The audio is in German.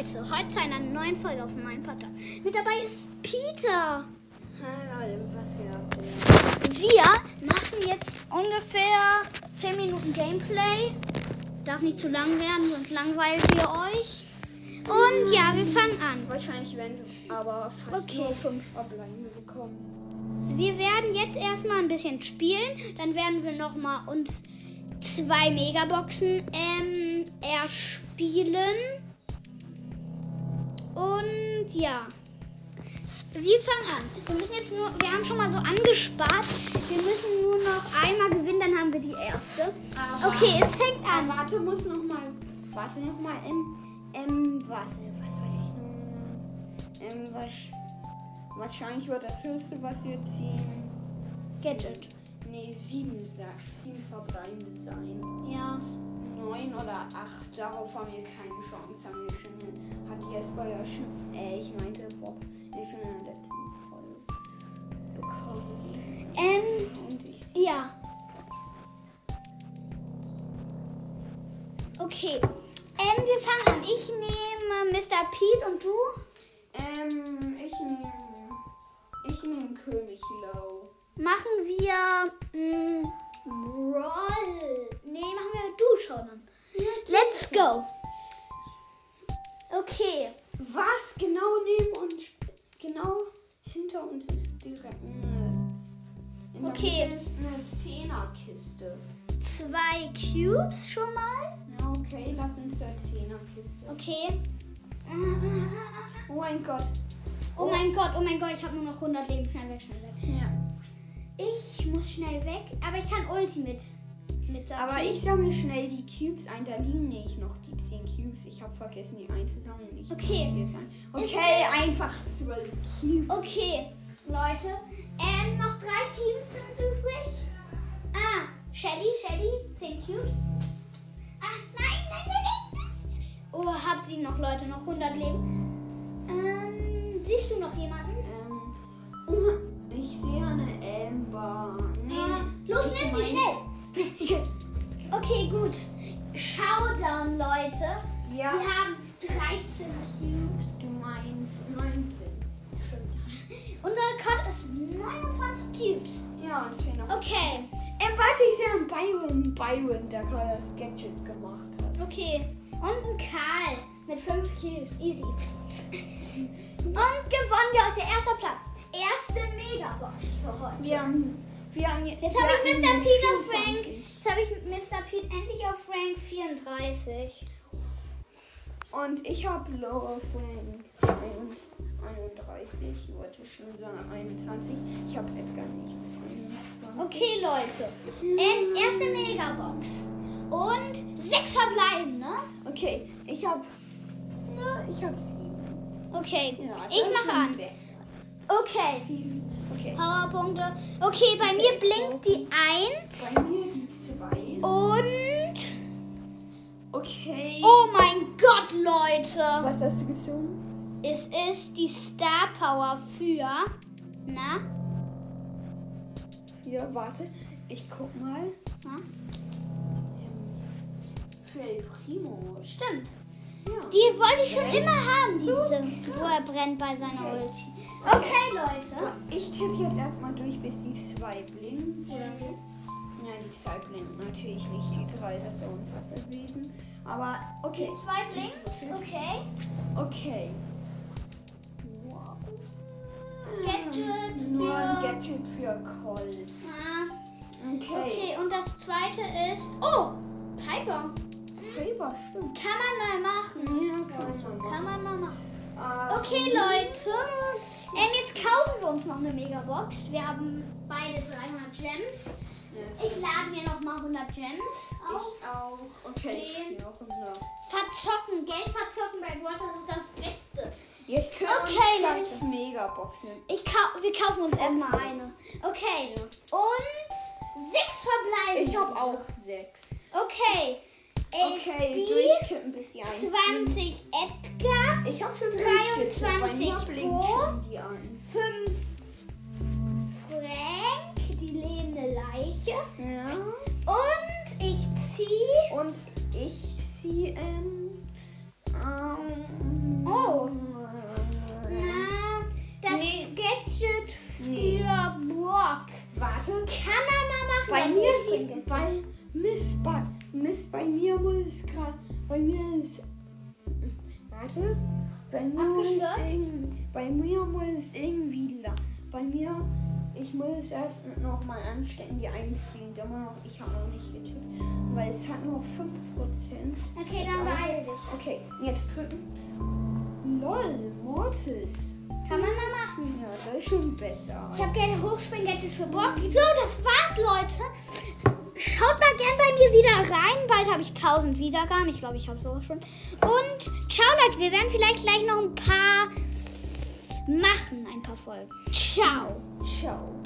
Leute, heute zu einer neuen Folge auf meinem Podcast. Mit dabei ist Peter. Hallo, was hier? Wir machen jetzt ungefähr 10 Minuten Gameplay. Darf nicht zu lang werden, sonst langweilt ihr euch. Und ja, wir fangen an. Wahrscheinlich werden wir aber fast Okay. nur fünf Ableine bekommen. Wir werden jetzt erstmal ein bisschen spielen. Dann werden wir nochmal uns zwei Megaboxen ähm, erspielen. Und ja. Wir fangen an. Wir müssen jetzt nur, wir haben schon mal so angespart. Wir müssen nur noch einmal gewinnen, dann haben wir die erste. Aber- Okay, es fängt an. warte, muss noch mal. Warte noch mal. Ähm, ähm, warte, was weiß ich noch? Ähm, was, wahrscheinlich wird das höchste, was wir ziehen. Gadget. Nee, sieben, sieben Verbleibende sein. Ja. Neun oder acht, darauf haben wir keine Chance. Haben wir schon, hat Jesper ja schon, äh, ich meinte Bob, ja schon in der letzten Folge bekommen. Ähm, Und ich ja. Okay. Ähm, wir fangen an. Ich nehme Mr. Pete und du? Ähm, ich nehme. Ich nehme König Low. Machen wir mh, Brawl. Nee, machen wir du schon. an. Let's go. Okay. Was genau neben uns, genau hinter uns ist direkt eine. Okay. Ist eine Zehnerkiste. Zwei Cubes schon mal. Ja, okay, lass uns zur Zehnerkiste. Okay. Oh mein Gott. Oh mein Gott, oh mein Gott, ich habe nur noch 100 Leben. Schnell weg, schnell weg. Ja. Ich muss schnell weg, aber ich kann Ulti mit. Aber ich sammle schnell die Cubes ein. Da liegen nicht noch die 10 Cubes. Ich habe vergessen, die einzusammeln. Ich Okay. ein. Okay, einfach 12 Cubes. Okay, Leute. Ähm, noch drei Teams sind übrig. Ah, Shelly, Shelly, 10 Cubes. Ach, nein, nein, nein, nein. Oh, hat sie noch, Leute, noch 100 Leben. Ähm, siehst du noch jemanden? Ähm, ich sehe eine Ja, Wir haben 13 Cubes. du meinst 19. Stimmt. Unser Code ist 29 Cubes. Ja, es fehlen noch. Okay, Ähm, warte, ich sehe einen Byron. Byron, der gerade das Gadget gemacht hat. okay. Und ein Karl mit 5 Cubes. Easy. Und gewonnen, ja, der erster Platz. Erste Megabox für heute. Wir haben, wir haben Jetzt habe ich Mr. Pete auf Frank. Jetzt habe ich Mr. Pete endlich auf Frank 34. Und ich habe Lower Frank 1, 31. Ich wollte schon sagen 21. Ich habe Edgar nicht. 21. Okay, Leute. Ähm, erste Megabox. Und sechs verbleibende. Okay, ich habe. Na, ich habe sieben. Okay, Ja, ich mache an. Besser. Okay, Sieben. Okay. Powerpunkte. Okay, bei mir blinkt die 1. Bei mir die zwei. Und. Okay. Oh mein Gott, Leute. Was hast du gezogen? Es ist die Star Power für. Na? Ja, warte. Ich guck mal. na? Für El Primo. Stimmt. Ja. Die wollte ich schon Ja, ist immer haben, so diese, wo er brennt bei seiner Okay. Ulti. Okay, Leute. Ich tippe jetzt erstmal durch, bis die zwei blinken. Oder Nein, die zwei blinken natürlich nicht. Die drei, das ist ja unfassbar gewesen. Aber okay. Zwei blinkt. Okay. Okay. Wow. Gadget Nur ein für- Gadget für Colt. Ah, Okay. Okay, und das zweite ist. Oh! Piper. Paper, stimmt. Kann man mal machen. Ja, kann man machen. Kann man mal machen. Ähm, Okay, Leute. Ähm, jetzt kaufen wir uns noch eine Megabox. Wir haben beide 300 Gems. Ich lade mir noch mal 100 Gems auf. Ich auch. Okay, ich auch unser. Verzocken, Geld verzocken bei Stars ist das Beste. Jetzt können Okay, wir uns Megaboxen. Ich kau wir kaufen uns erstmal eine. Okay. Und sechs verbleiben. Ich habe auch sechs. Okay. Okay, B, durchtippen bis die eins. 20 Edgar, Ich habe schon 23 durchgetippt, bei mir blinkt Bo. schon die an. 5 Ja. Und ich ziehe. Und ich ziehe. ähm. ähm oh. Ähm, Na, das nee. Gadget für nee. Brock. Warte. Kann er mal machen? Bei mir sieht. Bei Mist, bei, Mist, bei mir ist gerade. Bei mir ist. Warte. Bei mir, ist bei mir muss irgendwie. Bei mir ich muss erst noch mal anstecken, die 1 klingt immer noch. Ich habe noch nicht getippt. Weil es hat nur 5%. Okay, dann beeil dich. Okay, jetzt drücken. LOL, Mortis. Kann man mal machen. Ja, das ist schon besser. Ich habe gerne Hochspring-Gadget für Brock. So, das war's, Leute. Schaut mal gern bei mir wieder rein. Bald habe ich 1000 Wiedergaben. Ich glaube, ich habe sogar schon. Und ciao, Leute. Wir werden vielleicht gleich noch ein paar machen. Ein paar Folgen. Ciao. Ciao.